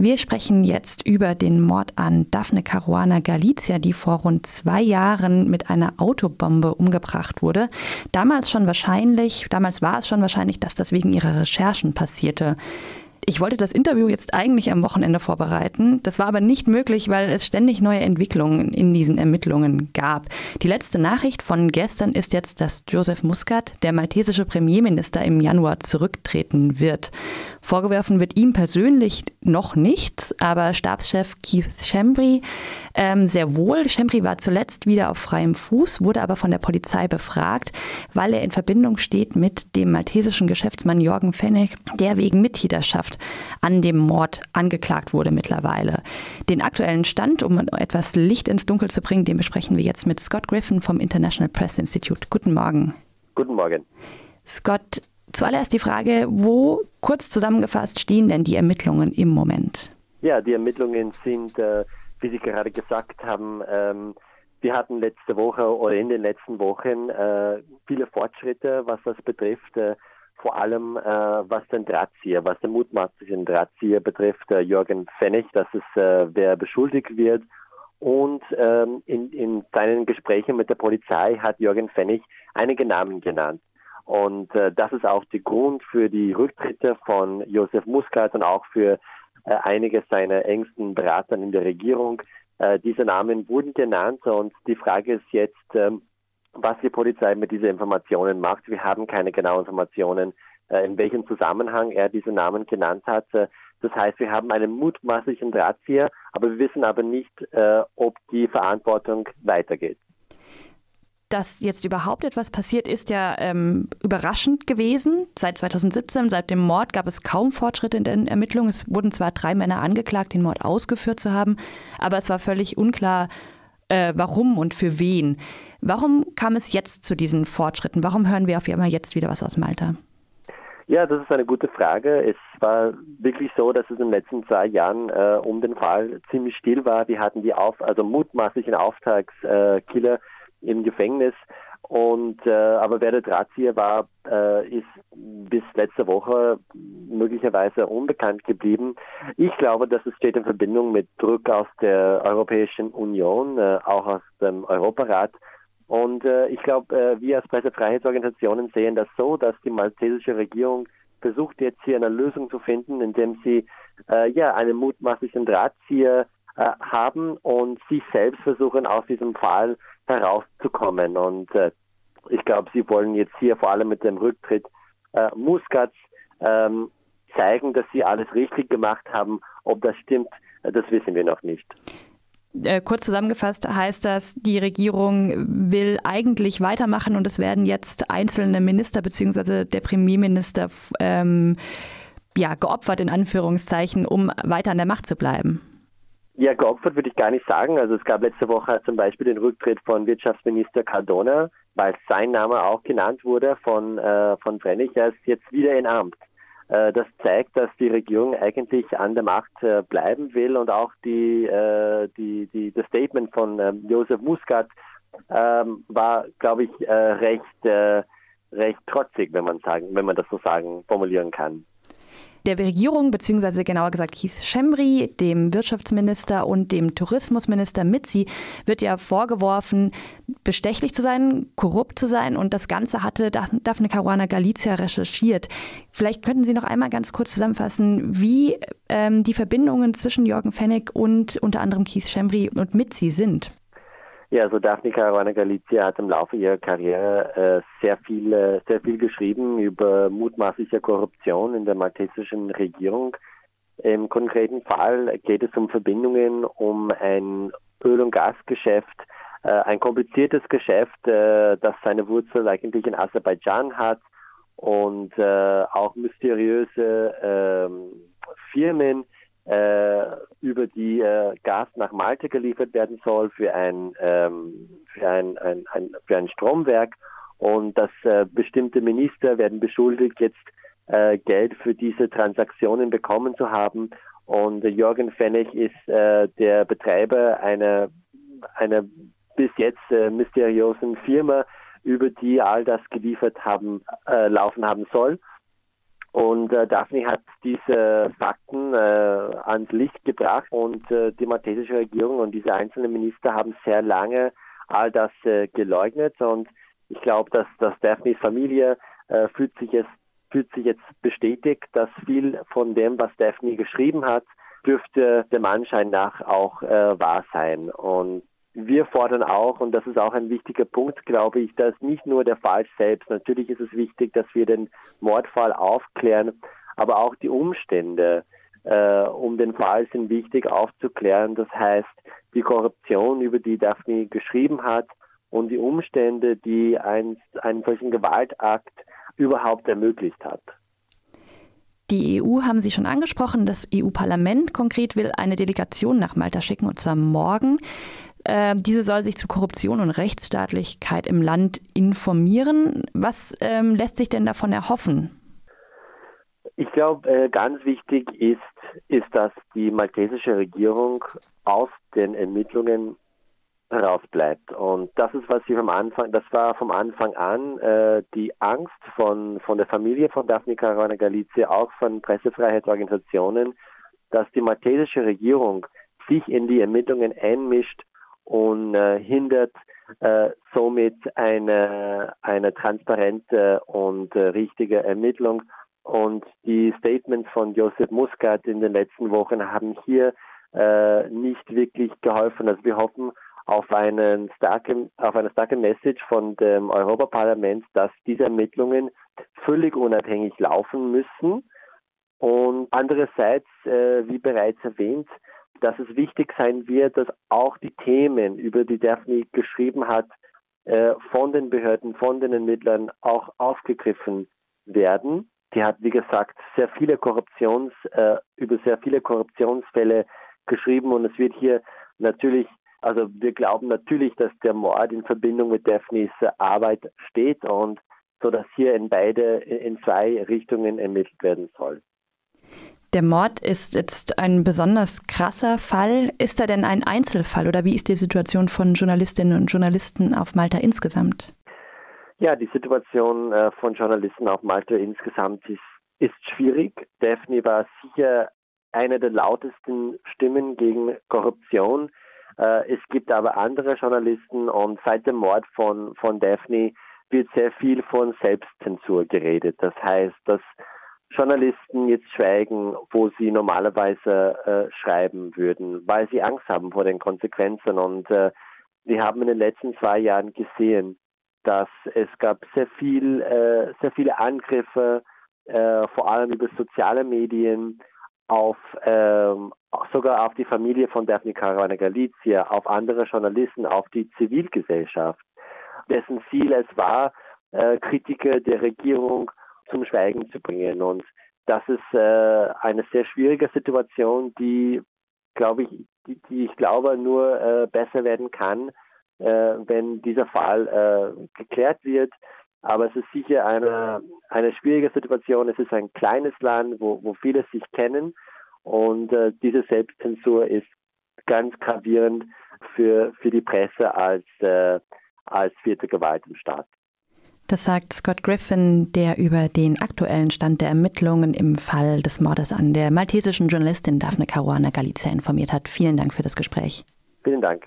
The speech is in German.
Wir sprechen jetzt über den Mord an Daphne Caruana Galizia, die vor rund zwei Jahren mit einer Autobombe umgebracht wurde. Damals schon wahrscheinlich, damals war es schon wahrscheinlich, dass das wegen ihrer Recherchen passierte. Ich wollte das Interview jetzt eigentlich am Wochenende vorbereiten. Das war aber nicht möglich, weil es ständig neue Entwicklungen in diesen Ermittlungen gab. Die letzte Nachricht von gestern ist jetzt, dass Joseph Muscat, der maltesische Premierminister, im Januar zurücktreten wird. Vorgeworfen wird ihm persönlich noch nichts, aber Stabschef Keith Chambry ähm, sehr wohl. Chambry war zuletzt wieder auf freiem Fuß, wurde aber von der Polizei befragt, weil er in Verbindung steht mit dem maltesischen Geschäftsmann Jorgen Fenech, der wegen Mitgliedschaft an dem Mord angeklagt wurde mittlerweile. Den aktuellen Stand, um etwas Licht ins Dunkel zu bringen, den besprechen wir jetzt mit Scott Griffin vom International Press Institute. Guten Morgen. Guten Morgen. Scott, zuallererst die Frage, wo kurz zusammengefasst stehen denn die Ermittlungen im Moment? Ja, die Ermittlungen sind äh, wie Sie gerade gesagt haben, ähm, wir hatten letzte Woche oder in den letzten Wochen äh, viele Fortschritte, was das betrifft. Äh, vor allem äh, was den Drahtzieher, was den mutmaßlichen Drahtzieher betrifft, äh, Jürgen Pfennig, dass es äh, wer beschuldigt wird. Und ähm, in, in seinen Gesprächen mit der Polizei hat Jürgen Pfennig einige Namen genannt. Und äh, das ist auch der Grund für die Rücktritte von Josef Muscat und auch für äh, einige seiner engsten Berater in der Regierung. Äh, diese Namen wurden genannt und die Frage ist jetzt, ähm, was die Polizei mit diesen Informationen macht. Wir haben keine genauen Informationen, äh, in welchem Zusammenhang er diese Namen genannt hat. Das heißt, wir haben einen mutmaßlichen Drahtzieher, aber wir wissen aber nicht, ob die Verantwortung weitergeht dass jetzt überhaupt etwas passiert, ist ja ähm, überraschend gewesen. Seit 2017, seit dem Mord, gab es kaum Fortschritte in den Ermittlungen. Es wurden zwar drei Männer angeklagt, den Mord ausgeführt zu haben, aber es war völlig unklar, äh, warum und für wen. Warum kam es jetzt zu diesen Fortschritten? Warum hören wir auf einmal jetzt wieder was aus Malta? Ja, das ist eine gute Frage. Es war wirklich so, dass es in den letzten zwei Jahren äh, um den Fall ziemlich still war. Wir hatten die auf, also mutmaßlichen Auftragskiller im Gefängnis. Und äh, aber wer der Drahtzieher war, äh, ist bis letzte Woche möglicherweise unbekannt geblieben. Ich glaube, dass es steht in Verbindung mit Druck aus der Europäischen Union, äh, auch aus dem Europarat. Und äh, ich glaube, äh, wir als Pressefreiheitsorganisationen sehen das so, dass die maltesische Regierung versucht jetzt hier eine Lösung zu finden, indem sie äh, ja einen mutmaßlichen Drahtzieher äh, haben und sich selbst versuchen aus diesem Fall herauszukommen. Und äh, ich glaube, sie wollen jetzt hier vor allem mit dem Rücktritt äh, Muscats ähm, zeigen, dass sie alles richtig gemacht haben. Ob das stimmt, äh, das wissen wir noch nicht. Äh, kurz zusammengefasst heißt das, die Regierung will eigentlich weitermachen und es werden jetzt einzelne Minister bzw. der Premierminister ähm, ja, geopfert in Anführungszeichen, um weiter an der Macht zu bleiben. Ja, geopfert würde ich gar nicht sagen. Also es gab letzte Woche zum Beispiel den Rücktritt von Wirtschaftsminister Cardona, weil sein Name auch genannt wurde von, äh, von Brennig. Er ist jetzt wieder in Amt. Äh, das zeigt, dass die Regierung eigentlich an der Macht äh, bleiben will und auch die, äh, die, die, das Statement von ähm, Josef Muscat ähm, war, glaube ich, äh, recht, äh, recht trotzig, wenn man sagen, wenn man das so sagen, formulieren kann der Regierung, beziehungsweise genauer gesagt Keith Schembri, dem Wirtschaftsminister und dem Tourismusminister Mitzi, wird ja vorgeworfen, bestechlich zu sein, korrupt zu sein und das Ganze hatte Daphne Caruana Galizia recherchiert. Vielleicht könnten Sie noch einmal ganz kurz zusammenfassen, wie ähm, die Verbindungen zwischen Jürgen Fennig und unter anderem Keith Schembri und Mitzi sind. Ja, also Daphne Caruana Galizia hat im Laufe ihrer Karriere äh, sehr viel, äh, sehr viel geschrieben über mutmaßliche Korruption in der maltesischen Regierung. Im konkreten Fall geht es um Verbindungen, um ein Öl- und Gasgeschäft, äh, ein kompliziertes Geschäft, äh, das seine Wurzel eigentlich in Aserbaidschan hat und äh, auch mysteriöse ähm, Firmen, über die äh, Gas nach Malta geliefert werden soll für ein, ähm, für ein, ein, ein, für ein Stromwerk und dass äh, bestimmte Minister werden beschuldigt, jetzt äh, Geld für diese Transaktionen bekommen zu haben. Und Jürgen Fennig ist äh, der Betreiber einer, einer bis jetzt äh, mysteriösen Firma, über die all das geliefert haben, äh, laufen haben soll. Und äh, Daphne hat diese Fakten äh, ans Licht gebracht und äh, die maltesische Regierung und diese einzelnen Minister haben sehr lange all das äh, geleugnet und ich glaube, dass, dass Daphnes Familie äh, fühlt sich jetzt fühlt sich jetzt bestätigt, dass viel von dem, was Daphne geschrieben hat, dürfte dem Anschein nach auch äh, wahr sein. Und wir fordern auch, und das ist auch ein wichtiger Punkt, glaube ich, dass nicht nur der Fall selbst, natürlich ist es wichtig, dass wir den Mordfall aufklären, aber auch die Umstände äh, um den Fall sind wichtig aufzuklären. Das heißt, die Korruption, über die Daphne geschrieben hat und die Umstände, die ein, einen solchen Gewaltakt überhaupt ermöglicht hat. Die EU haben Sie schon angesprochen. Das EU-Parlament konkret will eine Delegation nach Malta schicken, und zwar morgen. Äh, diese soll sich zu Korruption und Rechtsstaatlichkeit im Land informieren. Was ähm, lässt sich denn davon erhoffen? Ich glaube, äh, ganz wichtig ist, ist, dass die maltesische Regierung aus den Ermittlungen herausbleibt. Und das ist, was sie vom Anfang, das war vom Anfang an äh, die Angst von, von der Familie von Daphne Caruana Galizia, auch von Pressefreiheitsorganisationen, dass die maltesische Regierung sich in die Ermittlungen einmischt und äh, hindert äh, somit eine, eine transparente und äh, richtige Ermittlung. Und die Statements von Josef Muscat in den letzten Wochen haben hier äh, nicht wirklich geholfen. Also wir hoffen auf, einen starken, auf eine starke Message von dem Europaparlament, dass diese Ermittlungen völlig unabhängig laufen müssen. Und andererseits, äh, wie bereits erwähnt, dass es wichtig sein wird, dass auch die Themen, über die Daphne geschrieben hat, äh, von den Behörden, von den Ermittlern auch aufgegriffen werden. Die hat, wie gesagt, sehr viele Korruptions, äh, über sehr viele Korruptionsfälle geschrieben und es wird hier natürlich, also wir glauben natürlich, dass der Mord in Verbindung mit Daphnes Arbeit steht und so dass hier in beide, in zwei Richtungen ermittelt werden soll. Der Mord ist jetzt ein besonders krasser Fall. Ist er denn ein Einzelfall oder wie ist die Situation von Journalistinnen und Journalisten auf Malta insgesamt? Ja, die Situation äh, von Journalisten auf Malta insgesamt ist, ist schwierig. Daphne war sicher eine der lautesten Stimmen gegen Korruption. Äh, es gibt aber andere Journalisten und seit dem Mord von, von Daphne wird sehr viel von Selbstzensur geredet. Das heißt, dass Journalisten jetzt schweigen, wo sie normalerweise äh, schreiben würden, weil sie Angst haben vor den Konsequenzen. Und äh, wir haben in den letzten zwei Jahren gesehen, dass es gab sehr viel, äh, sehr viele Angriffe, äh, vor allem über soziale Medien, auf ähm, sogar auf die Familie von Daphne Caruana Galizia, auf andere Journalisten, auf die Zivilgesellschaft, dessen Ziel es war, äh, Kritiker der Regierung zum Schweigen zu bringen. Und das ist äh, eine sehr schwierige Situation, die, glaube ich, die, die ich glaube nur äh, besser werden kann, äh, wenn dieser Fall äh, geklärt wird. Aber es ist sicher eine, eine schwierige Situation. Es ist ein kleines Land, wo, wo viele sich kennen. Und äh, diese Selbstzensur ist ganz gravierend für, für die Presse als, äh, als vierte Gewalt im Staat. Das sagt Scott Griffin, der über den aktuellen Stand der Ermittlungen im Fall des Mordes an der maltesischen Journalistin Daphne Caruana Galizia informiert hat. Vielen Dank für das Gespräch. Vielen Dank.